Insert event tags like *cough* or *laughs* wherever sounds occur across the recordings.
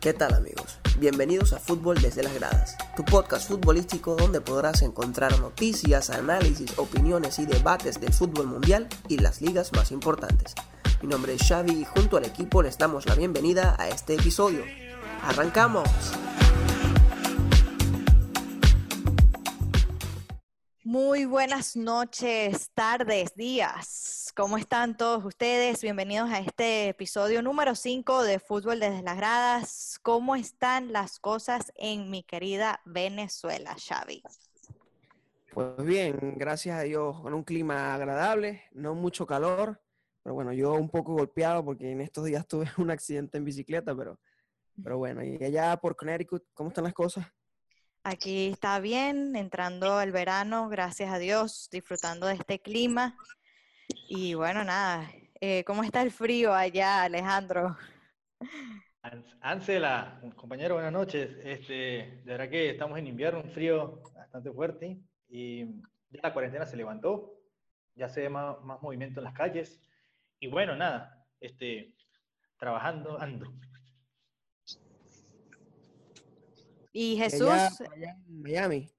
¿Qué tal amigos? Bienvenidos a Fútbol desde las gradas, tu podcast futbolístico donde podrás encontrar noticias, análisis, opiniones y debates del fútbol mundial y las ligas más importantes. Mi nombre es Xavi y junto al equipo les damos la bienvenida a este episodio. ¡Arrancamos! Muy buenas noches, tardes, días. ¿Cómo están todos ustedes? Bienvenidos a este episodio número 5 de Fútbol desde las gradas. ¿Cómo están las cosas en mi querida Venezuela, Xavi? Pues bien, gracias a Dios, con un clima agradable, no mucho calor, pero bueno, yo un poco golpeado porque en estos días *laughs* tuve un accidente en bicicleta, pero, pero bueno, y allá por Connecticut, ¿cómo están las cosas? Aquí está bien, entrando el verano, gracias a Dios, disfrutando de este clima. Y bueno, nada, eh, ¿cómo está el frío allá, Alejandro? Ansela, compañero, buenas noches. Este, de verdad que estamos en invierno, un frío bastante fuerte y ya la cuarentena se levantó, ya se ve más, movimiento en las calles y bueno, nada, este, trabajando, ando. ¿Y Jesús? allá en Miami.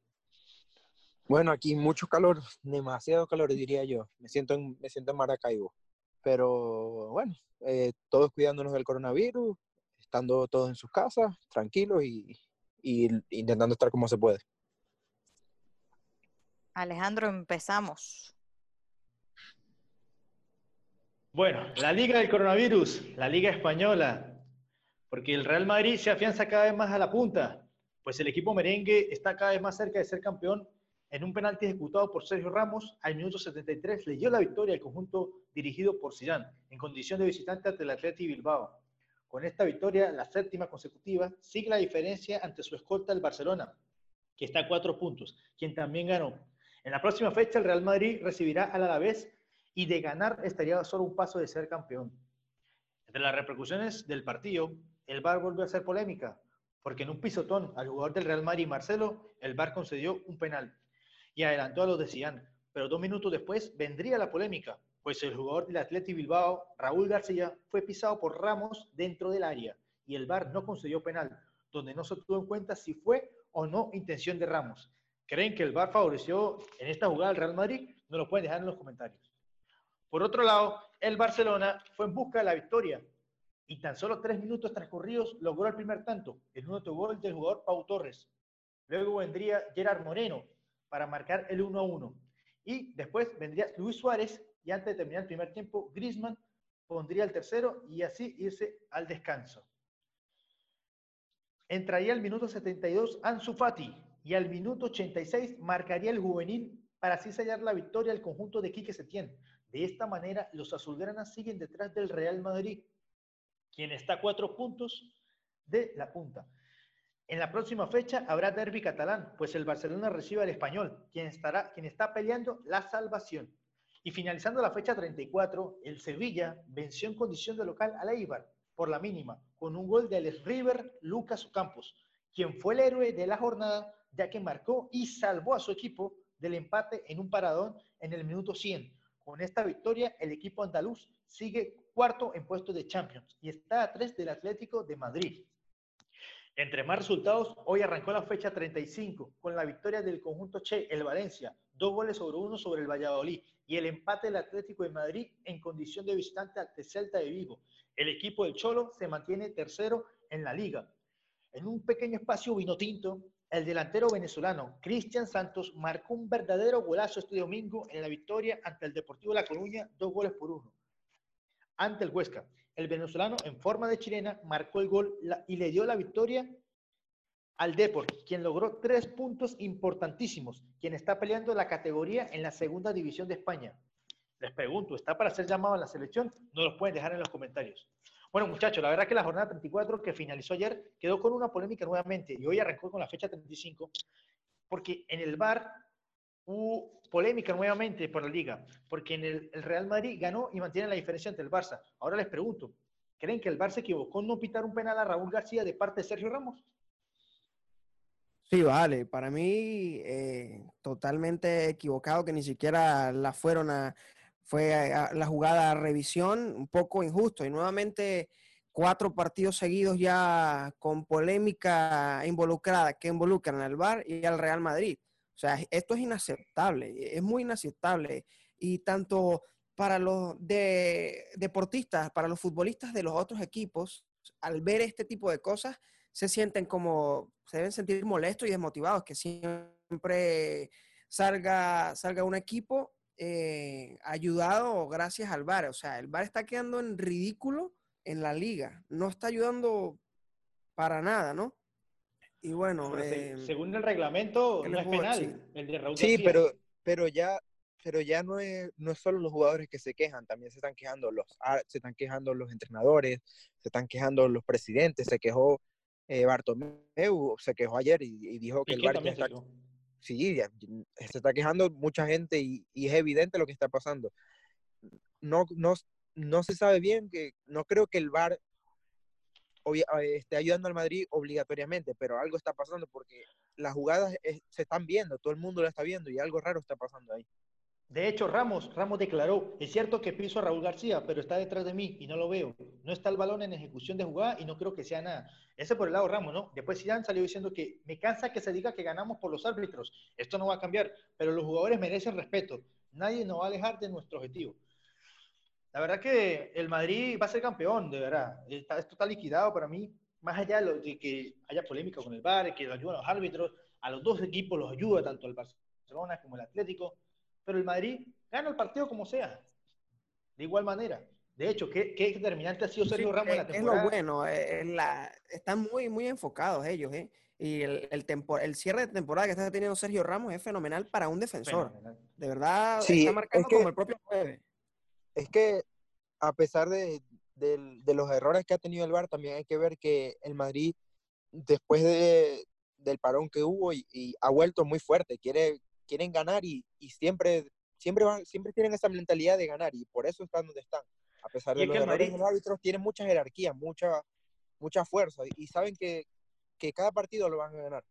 Bueno, aquí mucho calor, demasiado calor diría yo. Me siento en, me siento en Maracaibo. Pero bueno, eh, todos cuidándonos del coronavirus, estando todos en sus casas, tranquilos y, y intentando estar como se puede. Alejandro, empezamos. Bueno, la Liga del Coronavirus, la Liga Española, porque el Real Madrid se afianza cada vez más a la punta, pues el equipo merengue está cada vez más cerca de ser campeón en un penalti ejecutado por Sergio Ramos, al minuto 73 le dio la victoria al conjunto dirigido por Zidane, en condición de visitante ante el Atleti Bilbao. Con esta victoria, la séptima consecutiva, sigue la diferencia ante su escolta el Barcelona, que está a cuatro puntos, quien también ganó. En la próxima fecha, el Real Madrid recibirá al Alavés y de ganar estaría solo un paso de ser campeón. Entre las repercusiones del partido, el VAR volvió a ser polémica, porque en un pisotón al jugador del Real Madrid, Marcelo, el VAR concedió un penal y adelantó a los de Zidane. Pero dos minutos después vendría la polémica, pues el jugador del Atleti Bilbao, Raúl García, fue pisado por Ramos dentro del área y el VAR no concedió penal, donde no se tuvo en cuenta si fue o no intención de Ramos. ¿Creen que el VAR favoreció en esta jugada al Real Madrid? No lo pueden dejar en los comentarios. Por otro lado, el Barcelona fue en busca de la victoria y tan solo tres minutos transcurridos logró el primer tanto, el un gol del jugador Pau Torres. Luego vendría Gerard Moreno, para marcar el 1 a 1. Y después vendría Luis Suárez y antes de terminar el primer tiempo, Grisman pondría el tercero y así irse al descanso. Entraría al minuto 72 Ansu Fati y al minuto 86 marcaría el juvenil para así sellar la victoria al conjunto de Quique Setién. De esta manera, los azulgranas siguen detrás del Real Madrid, quien está a cuatro puntos de la punta. En la próxima fecha habrá derby catalán, pues el Barcelona recibe al español, quien, estará, quien está peleando la salvación. Y finalizando la fecha 34, el Sevilla venció en condición de local al Eibar por la mínima, con un gol del River Lucas Campos, quien fue el héroe de la jornada, ya que marcó y salvó a su equipo del empate en un paradón en el minuto 100. Con esta victoria, el equipo andaluz sigue cuarto en puesto de Champions y está a tres del Atlético de Madrid. Entre más resultados, hoy arrancó la fecha 35 con la victoria del conjunto Che, el Valencia, dos goles sobre uno sobre el Valladolid y el empate del Atlético de Madrid en condición de visitante ante Celta de Vigo. El equipo del Cholo se mantiene tercero en la liga. En un pequeño espacio vino tinto, el delantero venezolano Cristian Santos marcó un verdadero golazo este domingo en la victoria ante el Deportivo La Coruña, dos goles por uno. Ante el Huesca. El venezolano, en forma de chilena, marcó el gol y le dio la victoria al Deport, quien logró tres puntos importantísimos, quien está peleando la categoría en la segunda división de España. Les pregunto, ¿está para ser llamado a la selección? No los pueden dejar en los comentarios. Bueno, muchachos, la verdad que la jornada 34 que finalizó ayer quedó con una polémica nuevamente y hoy arrancó con la fecha 35, porque en el bar hubo polémica nuevamente por la liga, porque en el, Real Madrid ganó y mantiene la diferencia entre el Barça. Ahora les pregunto, ¿creen que el Barça se equivocó no pitar un penal a Raúl García de parte de Sergio Ramos? Sí, vale, para mí eh, totalmente equivocado que ni siquiera la fueron a, fue la jugada a revisión, un poco injusto y nuevamente cuatro partidos seguidos ya con polémica involucrada que involucran al VAR y al Real Madrid. O sea, esto es inaceptable, es muy inaceptable. Y tanto para los de, deportistas, para los futbolistas de los otros equipos, al ver este tipo de cosas, se sienten como, se deben sentir molestos y desmotivados, que siempre salga, salga un equipo eh, ayudado gracias al VAR. O sea, el VAR está quedando en ridículo en la liga. No está ayudando para nada, ¿no? Y bueno, eh, según el reglamento, no es penal. El de Raúl sí, pero, pero ya, pero ya no es, no es solo los jugadores que se quejan, también se están quejando los, se están quejando los entrenadores, se están quejando los presidentes, se quejó eh, Bartomeu, se quejó ayer y, dijo que el VAR está, sí, se está quejando mucha gente y, y, es evidente lo que está pasando. No, no, no se sabe bien, que no creo que el VAR esté ayudando al Madrid obligatoriamente, pero algo está pasando porque las jugadas se están viendo, todo el mundo la está viendo y algo raro está pasando ahí. De hecho, Ramos, Ramos declaró, es cierto que piso a Raúl García, pero está detrás de mí y no lo veo. No está el balón en ejecución de jugada y no creo que sea nada. Ese por el lado Ramos, ¿no? Después Zidane salió diciendo que me cansa que se diga que ganamos por los árbitros. Esto no va a cambiar, pero los jugadores merecen respeto. Nadie nos va a alejar de nuestro objetivo. La verdad que el Madrid va a ser campeón, de verdad. esto está liquidado para mí. Más allá de, que haya polémica con el VAR, que lo ayudan los árbitros, a los dos equipos los ayuda, tanto el Barcelona como el Atlético. Pero el Madrid gana el partido como sea, de igual manera. De hecho, ¿qué, qué determinante ha sido Sergio Ramos en la temporada? Es lo bueno, eh, la, están muy, muy enfocados ellos, ¿eh? Y el, el, el, cierre de temporada que está teniendo Sergio Ramos es fenomenal para un defensor. De verdad, está marcando como el propio jueves es que a pesar de, los errores que ha tenido el VAR, también hay que ver que el Madrid, después de, del parón que hubo, y, ha vuelto muy fuerte, quiere, quieren ganar y, siempre, siempre, siempre tienen esa mentalidad de ganar y por eso están donde están. A pesar de los errores, los árbitros tienen mucha jerarquía, mucha, mucha fuerza y saben que, cada partido lo van a ganar.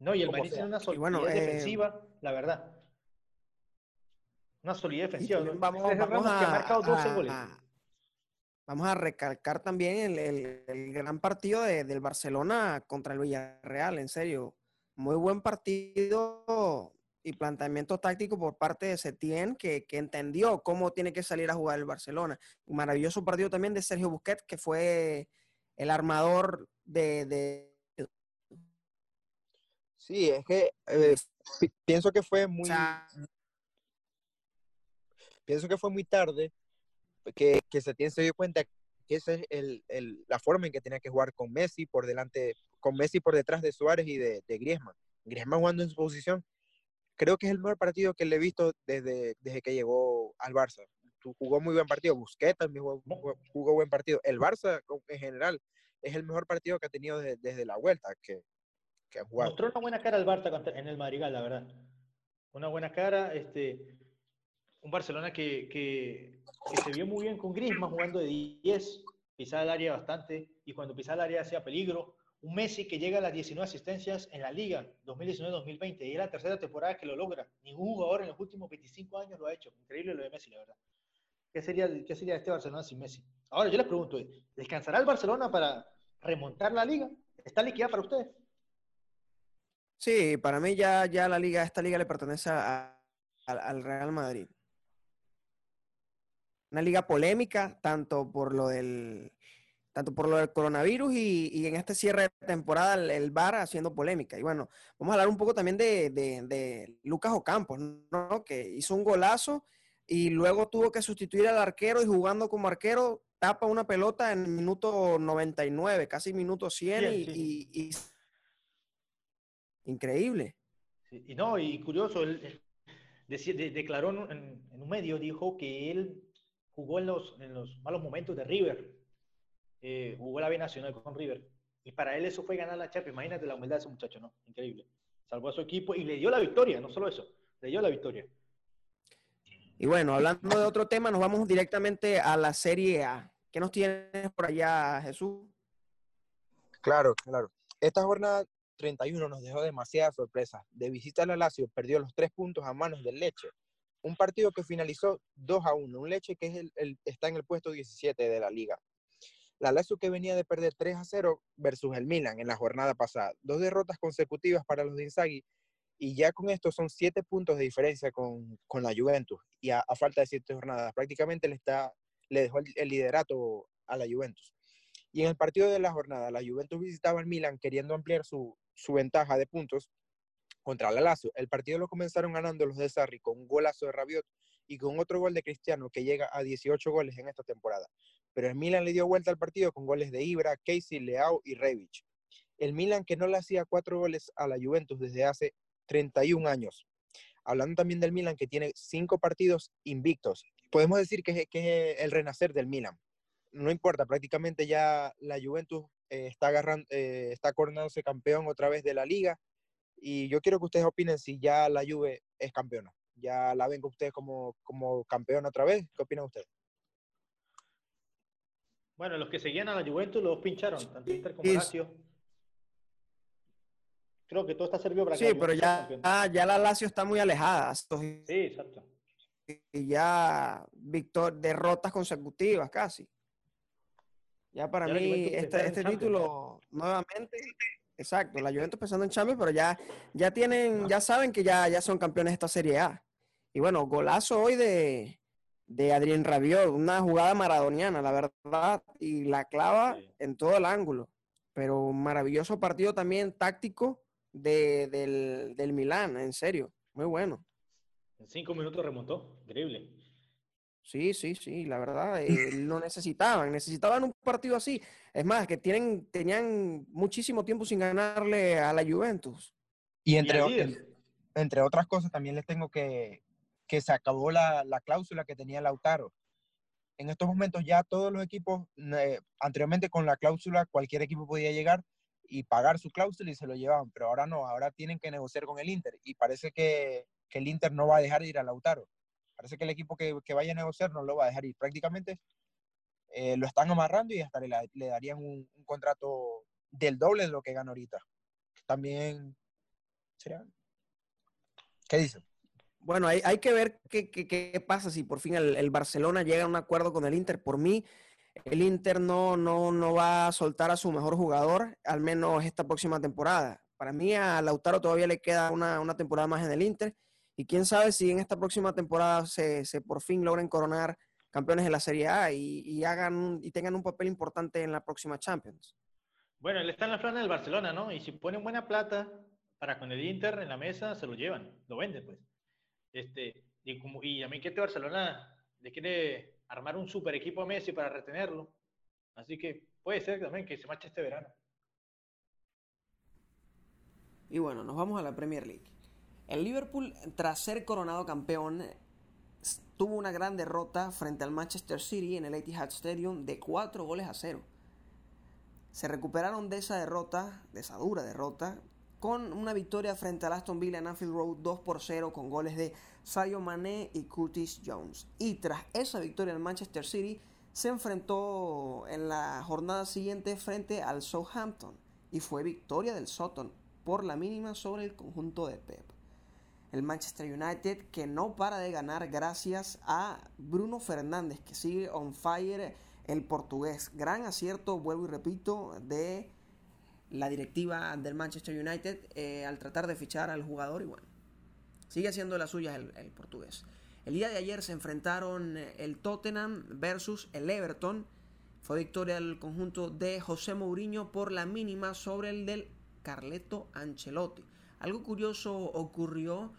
No, y el Madrid tiene una solidez eh, defensiva, la verdad. Una solidez defensiva. Vamos, a, vamos a recalcar también el, gran partido del Barcelona contra el Villarreal, en serio. Muy buen partido y planteamiento táctico por parte de Setién, que, entendió cómo tiene que salir a jugar el Barcelona. Maravilloso partido también de Sergio Busquets, que fue el armador de... Sí, es que eh, pienso que fue muy, pienso que fue muy tarde que, que Setién se dio cuenta que esa es el, el, la forma en que tenía que jugar con Messi por delante, con Messi por detrás de Suárez y de, de Griezmann. Griezmann jugando en su posición, creo que es el mejor partido que le he visto desde, desde que llegó al Barça. Jugó muy buen partido, Busquets también jugó, buen partido. El Barça en general es el mejor partido que ha tenido desde, desde la vuelta que, que ha jugado. Mostró una buena cara al Barça en el Marigal, la verdad. Una buena cara, este, un Barcelona que, que, se vio muy bien con Griezmann jugando de 10, pisaba el área bastante y cuando pisaba el área hacía peligro. Un Messi que llega a las 19 asistencias en la Liga 2019-2020 y es la tercera temporada que lo logra. Ningún jugador en los últimos 25 años lo ha hecho. Increíble lo de Messi, la verdad. ¿Qué sería, qué sería este Barcelona sin Messi? Ahora yo les pregunto, ¿descansará el Barcelona para remontar la Liga? ¿Está liquidada para ustedes? Sí, para mí ya, ya la liga, esta liga le pertenece al Real Madrid una liga polémica, tanto por lo del, tanto por lo del coronavirus y, en este cierre de temporada el, VAR haciendo polémica. Y bueno, vamos a hablar un poco también de, Lucas Ocampos, ¿no? que hizo un golazo y luego tuvo que sustituir al arquero y jugando como arquero tapa una pelota en minuto 99, casi minuto 100 y, increíble. y no, y curioso, él, declaró en, un medio, dijo que él jugó en los, en los malos momentos de River, eh, jugó la B Nacional con River, y para él eso fue ganar la Champions. Imagínate la humildad de ese muchacho, ¿no? Increíble. Salvó a su equipo y le dio la victoria, no solo eso, le dio la victoria. Y bueno, hablando de otro tema, nos vamos directamente a la Serie A. ¿Qué nos tienes por allá, Jesús? Claro, claro. Esta jornada 31 nos dejó demasiadas sorpresas. De visita a la Lazio, perdió los tres puntos a manos del Leche un partido que finalizó 2 a 1, un Leche que es el, está en el puesto 17 de la liga. La Lazio que venía de perder 3 a 0 versus el Milan en la jornada pasada. Dos derrotas consecutivas para los de Inzaghi y ya con esto son siete puntos de diferencia con, con la Juventus y a, falta de siete jornadas. Prácticamente le, está, le dejó el, liderato a la Juventus. Y en el partido de la jornada, la Juventus visitaba al Milan queriendo ampliar su, su ventaja de puntos contra la Lazio. El partido lo comenzaron ganando los de Sarri con un golazo de Rabiot y con otro gol de Cristiano que llega a 18 goles en esta temporada. Pero el Milan le dio vuelta al partido con goles de Ibra, Casey, Leao y Rebic. El Milan que no le hacía cuatro goles a la Juventus desde hace 31 años. Hablando también del Milan que tiene cinco partidos invictos. Podemos decir que es, el renacer del Milan. No importa, prácticamente ya la Juventus eh, está, agarrando, eh, está coronándose campeón otra vez de la liga. Y yo quiero que ustedes opinen si ya la Juve es campeona ya la ven con ustedes como, como campeón otra vez. ¿Qué opinan ustedes? Bueno, los que seguían a la Juventus los pincharon, tanto Inter como Lazio. Creo que todo está servido para Sí, pero ya, ya la Lazio está muy alejada. Sí, exacto. Y ya victor, derrotas consecutivas casi. Ya para mí, este, este título, nuevamente, exacto, la Juventus pensando en Champions, pero ya, ya tienen, ya saben que ya, ya son campeones de esta Serie A. Y bueno, golazo hoy de, de Adrián Rabiot, una jugada maradoniana, la verdad, y la clava en todo el ángulo. Pero un maravilloso partido también táctico de, del, del Milán, en serio, muy bueno. En cinco minutos remontó, increíble. Sí, sí, sí, la verdad, *laughs* eh, lo necesitaban, necesitaban un partido así. Es más, que tienen, tenían muchísimo tiempo sin ganarle a la Juventus. Y entre, entre otras cosas, también les tengo que, que se acabó la, cláusula que tenía Lautaro. En estos momentos ya todos los equipos, eh, anteriormente con la cláusula cualquier equipo podía llegar y pagar su cláusula y se lo llevaban, pero ahora no, ahora tienen que negociar con el Inter y parece que, el Inter no va a dejar de ir a Lautaro. Parece que el equipo que, vaya a negociar no lo va a dejar ir. Prácticamente eh, lo están amarrando y hasta le, darían un, contrato del doble de lo que gana ahorita. También sería... ¿Qué dicen? Bueno, hay, que ver qué, pasa si por fin el, Barcelona llega a un acuerdo con el Inter. Por mí, el Inter no, no, no va a soltar a su mejor jugador, al menos esta próxima temporada. Para mí, a Lautaro todavía le queda una, una temporada más en el Inter. Y quién sabe si en esta próxima temporada se, se por fin logren coronar campeones de la Serie A y, y, hagan y tengan un papel importante en la próxima Champions. Bueno, él está en la plana del Barcelona, ¿no? Y si ponen buena plata para con el Inter en la mesa, se lo llevan, lo venden, pues. Este, y, como, y a mí que este Barcelona le quiere armar un super equipo a Messi para retenerlo. Así que puede ser también que se marche este verano. Y bueno, nos vamos a la Premier League. El Liverpool, tras ser coronado campeón, tuvo una gran derrota frente al Manchester City en el Etihad Stadium de 4 goles a 0. Se recuperaron de esa derrota, de esa dura derrota, con una victoria frente al Aston Villa en Anfield Road 2 por 0 con goles de Sadio Mané y Curtis Jones. Y tras esa victoria el Manchester City se enfrentó en la jornada siguiente frente al Southampton y fue victoria del Sutton por la mínima sobre el conjunto de Pep. El Manchester United que no para de ganar gracias a Bruno Fernández que sigue on fire el portugués. Gran acierto, vuelvo y repito, de la directiva del Manchester United eh, al tratar de fichar al jugador y bueno, sigue haciendo las suyas el, portugués. El día de ayer se enfrentaron eh, el Tottenham versus el Everton. Fue victoria del conjunto de José Mourinho por la mínima sobre el del Carleto Ancelotti. Algo curioso ocurrió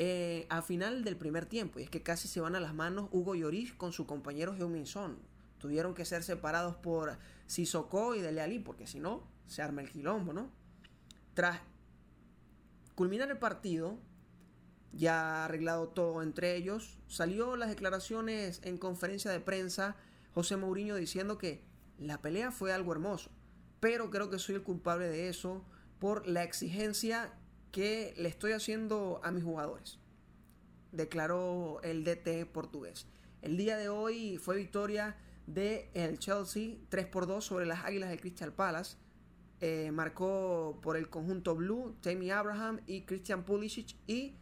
eh, a final del primer tiempo y es que casi se van a las manos Hugo Lloris con su compañero heung Tuvieron que ser separados por Sissoko y Dele Alli porque si no se arma el quilombo, ¿no? Tras culminar el partido, ya arreglado todo entre ellos, salió las declaraciones en conferencia de prensa José Mourinho diciendo que la pelea fue algo hermoso, pero creo que soy el culpable de eso por la exigencia que le estoy haciendo a mis jugadores, declaró el DT portugués. El día de hoy fue victoria de el Chelsea 3 por 2 sobre las Águilas de Crystal Palace eh, marcó por el conjunto Blue, Jamie Abraham y Christian Pulisic y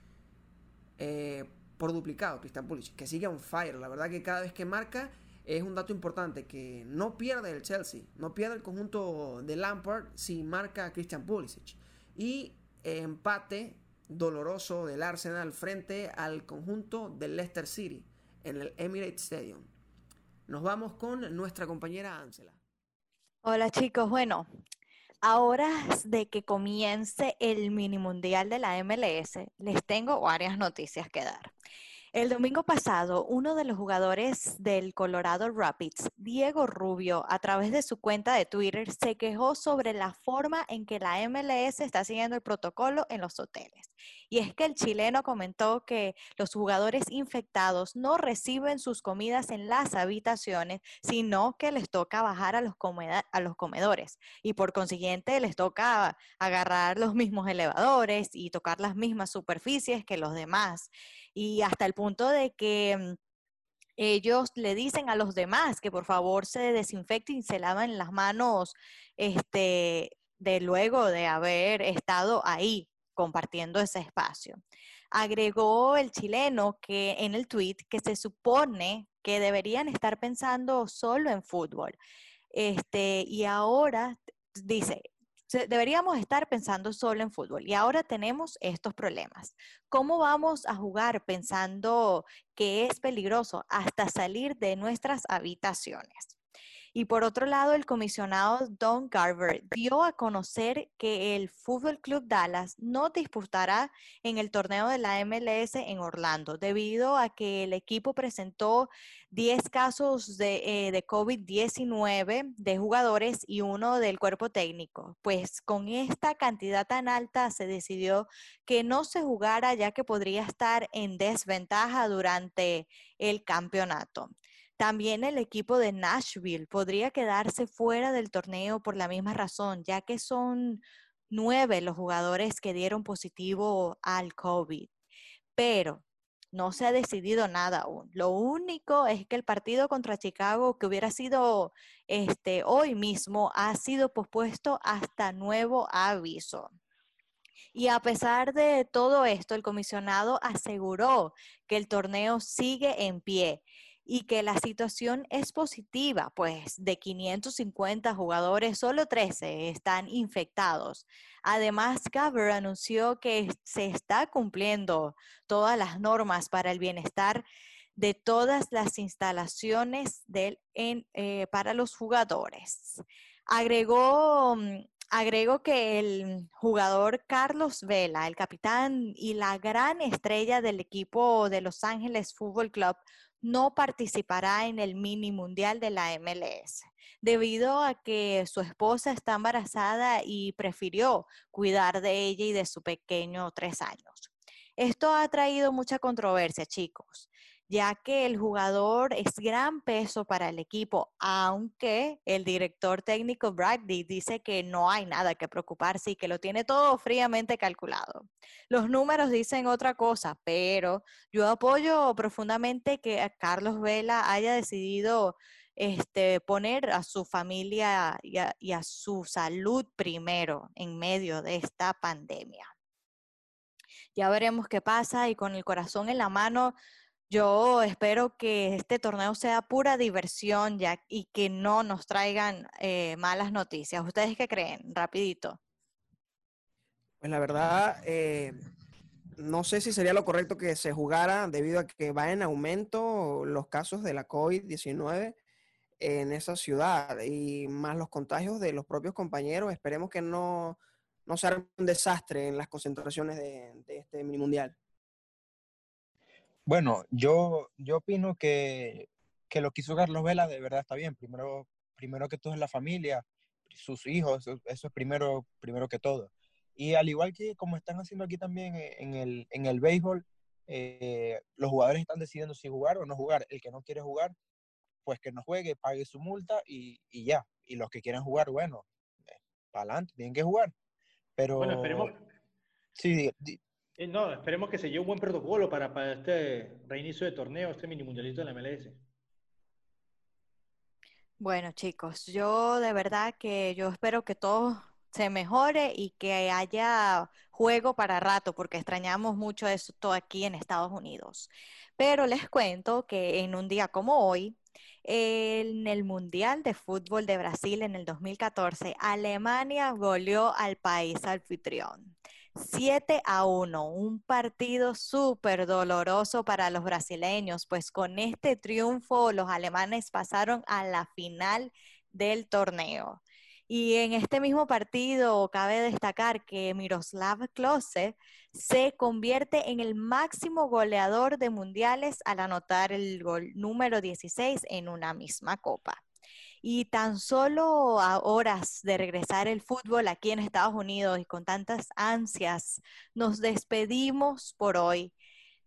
eh, por duplicado Christian Pulisic, que sigue on fire. La verdad que cada vez que marca es un dato importante que no pierde el Chelsea, no pierde el conjunto de Lampard si marca a Christian Pulisic. Y empate doloroso del Arsenal frente al conjunto del Leicester City en el Emirates Stadium. Nos vamos con nuestra compañera Ángela. Hola chicos, bueno, ahora de que comience el mini mundial de la MLS, les tengo varias noticias que dar. El domingo pasado, uno de los jugadores del Colorado Rapids, Diego Rubio, a través de su cuenta de Twitter, se quejó sobre la forma en que la MLS está siguiendo el protocolo en los hoteles. Y es que el chileno comentó que los jugadores infectados no reciben sus comidas en las habitaciones, sino que les toca bajar a los, a los comedores. Y por consiguiente les toca agarrar los mismos elevadores y tocar las mismas superficies que los demás y hasta el punto de que mm, ellos le dicen a los demás que por favor se desinfecten y se laven las manos este, de luego de haber estado ahí compartiendo ese espacio. Agregó el chileno que en el tweet que se supone que deberían estar pensando solo en fútbol. Este, y ahora dice, deberíamos estar pensando solo en fútbol y ahora tenemos estos problemas. ¿Cómo vamos a jugar pensando que es peligroso hasta salir de nuestras habitaciones? Y por otro lado, el comisionado Don Garver dio a conocer que el Fútbol Club Dallas no disputará en el torneo de la MLS en Orlando, debido a que el equipo presentó 10 casos de, eh, COVID-19 de jugadores y uno del cuerpo técnico. Pues con esta cantidad tan alta se decidió que no se jugara ya que podría estar en desventaja durante el campeonato. También el equipo de Nashville podría quedarse fuera del torneo por la misma razón, ya que son nueve los jugadores que dieron positivo al COVID. Pero no se ha decidido nada aún. Lo único es que el partido contra Chicago, que hubiera sido este, hoy mismo, ha sido pospuesto hasta nuevo aviso. Y a pesar de todo esto, el comisionado aseguró que el torneo sigue en pie y que la situación es positiva, pues de 550 jugadores, solo 13 están infectados. Además, Gaber anunció que se está cumpliendo todas las normas para el bienestar de todas las instalaciones del, eh, para los jugadores. Agregó mm, Agrego que el jugador Carlos Vela, el capitán y la gran estrella del equipo de Los Ángeles Fútbol Club, no participará en el mini mundial de la MLS debido a que su esposa está embarazada y prefirió cuidar de ella y de su pequeño tres años. Esto ha traído mucha controversia, chicos, ya que el jugador es gran peso para el equipo, aunque el director técnico Bradley dice que no hay nada que preocuparse y que lo tiene todo fríamente calculado. Los números dicen otra cosa, pero yo apoyo profundamente que Carlos Vela haya decidido este, poner a su familia y a su salud primero en medio de esta pandemia. Ya veremos qué pasa y con el corazón en la mano yo espero que este torneo sea pura diversión ya, y que no nos traigan eh, malas noticias. ¿Ustedes qué creen? Rapidito. Pues la verdad, eh, no sé si sería lo correcto que se jugara debido a que va en aumento los casos de la COVID-19 en esa ciudad y más los contagios de los propios compañeros. Esperemos que no, no sea un desastre en las concentraciones de, de este mini mundial. Bueno, yo, yo opino que, que lo que hizo Carlos Vela de verdad está bien. Primero, primero que todo es la familia, sus hijos, eso, es primero, primero que todo. Y al igual que como están haciendo aquí también e, en el, en el béisbol, eh, los jugadores están decidiendo si jugar o no jugar. El que no quiere jugar, pues que no juegue, pague su multa y, y ya. Y los que quieren jugar, bueno, eh, para adelante, tienen que jugar. Pero... Bueno, esperemos... Sí, no, esperemos que se lleve un buen protocolo para, para este reinicio de torneo, este mini mundialito de la MLS. Bueno, chicos, yo de verdad que yo espero que todo se mejore y que haya juego para rato, porque extrañamos mucho esto aquí en Estados Unidos. Pero les cuento que en un día como hoy, En el Mundial de Fútbol de Brasil en el 2014, Alemania goleó al país anfitrión. 7 a 1, un partido súper doloroso para los brasileños, pues con este triunfo los alemanes pasaron a la final del torneo. Y en este mismo partido cabe destacar que Miroslav Klose se convierte en el máximo goleador de mundiales al anotar el gol número 16 en una misma copa. Y tan solo a horas de regresar el fútbol aquí en Estados Unidos y con tantas ansias, nos despedimos por hoy.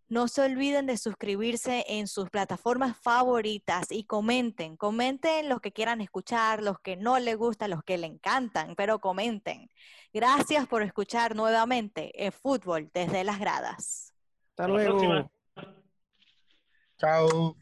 No se olviden de suscribirse en sus plataformas favoritas y comenten, comenten los que quieran escuchar, los que no les gustan, los que le encantan, pero comenten. Gracias por escuchar nuevamente el fútbol desde las gradas. Hasta luego. Chao.